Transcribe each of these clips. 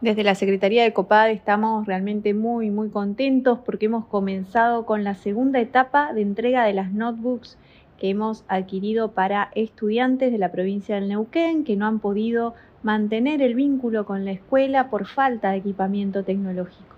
Desde la Secretaría de COPAD estamos realmente muy, muy contentos porque hemos comenzado con la segunda etapa de entrega de las notebooks que hemos adquirido para estudiantes de la provincia del Neuquén que no han podido mantener el vínculo con la escuela por falta de equipamiento tecnológico.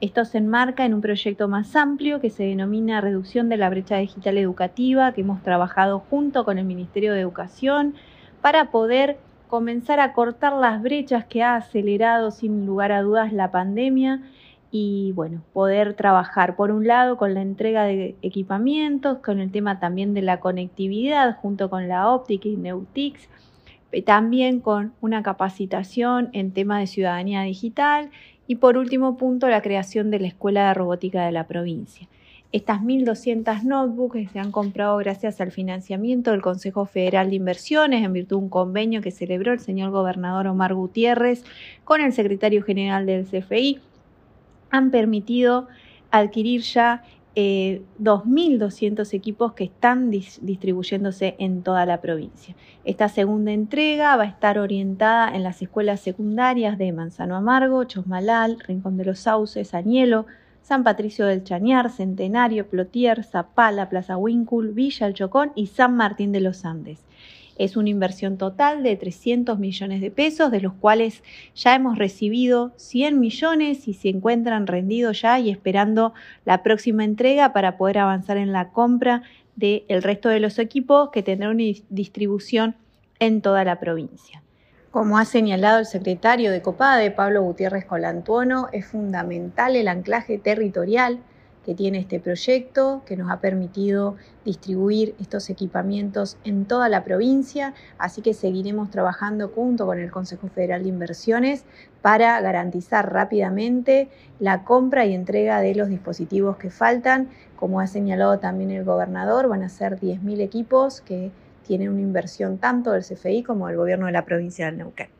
Esto se enmarca en un proyecto más amplio que se denomina Reducción de la Brecha Digital Educativa, que hemos trabajado junto con el Ministerio de Educación para poder comenzar a cortar las brechas que ha acelerado sin lugar a dudas la pandemia y bueno, poder trabajar por un lado con la entrega de equipamientos, con el tema también de la conectividad junto con la óptica y Neutix, eh, también con una capacitación en tema de ciudadanía digital y por último punto la creación de la Escuela de Robótica de la provincia. Estas 1.200 notebooks se han comprado gracias al financiamiento del Consejo Federal de Inversiones en virtud de un convenio que celebró el señor gobernador Omar Gutiérrez con el secretario general del CFI, han permitido adquirir ya 2.200 eh, equipos que están distribuyéndose en toda la provincia. Esta segunda entrega va a estar orientada en las escuelas secundarias de Manzano Amargo, Chosmalal, Rincón de los Sauces, Añelo, San Patricio del Chañar, Centenario, Plotier, Zapala, Plaza Huíncul, Villa El Chocón y San Martín de los Andes. Es una inversión total de 300 millones de pesos, de los cuales ya hemos recibido 100 millones y se encuentran rendidos ya y esperando la próxima entrega para poder avanzar en la compra del resto de los equipos que tendrán una distribución en toda la provincia. Como ha señalado el secretario de COPADE, Pablo Gutiérrez Colantuono, es fundamental el anclaje territorial que tiene este proyecto, que nos ha permitido distribuir estos equipamientos en toda la provincia, así que seguiremos trabajando junto con el Consejo Federal de Inversiones para garantizar rápidamente la compra y entrega de los dispositivos que faltan. Como ha señalado también el gobernador, van a ser 10.000 equipos que tiene una inversión tanto del CFI como del gobierno de la provincia del Neuquén.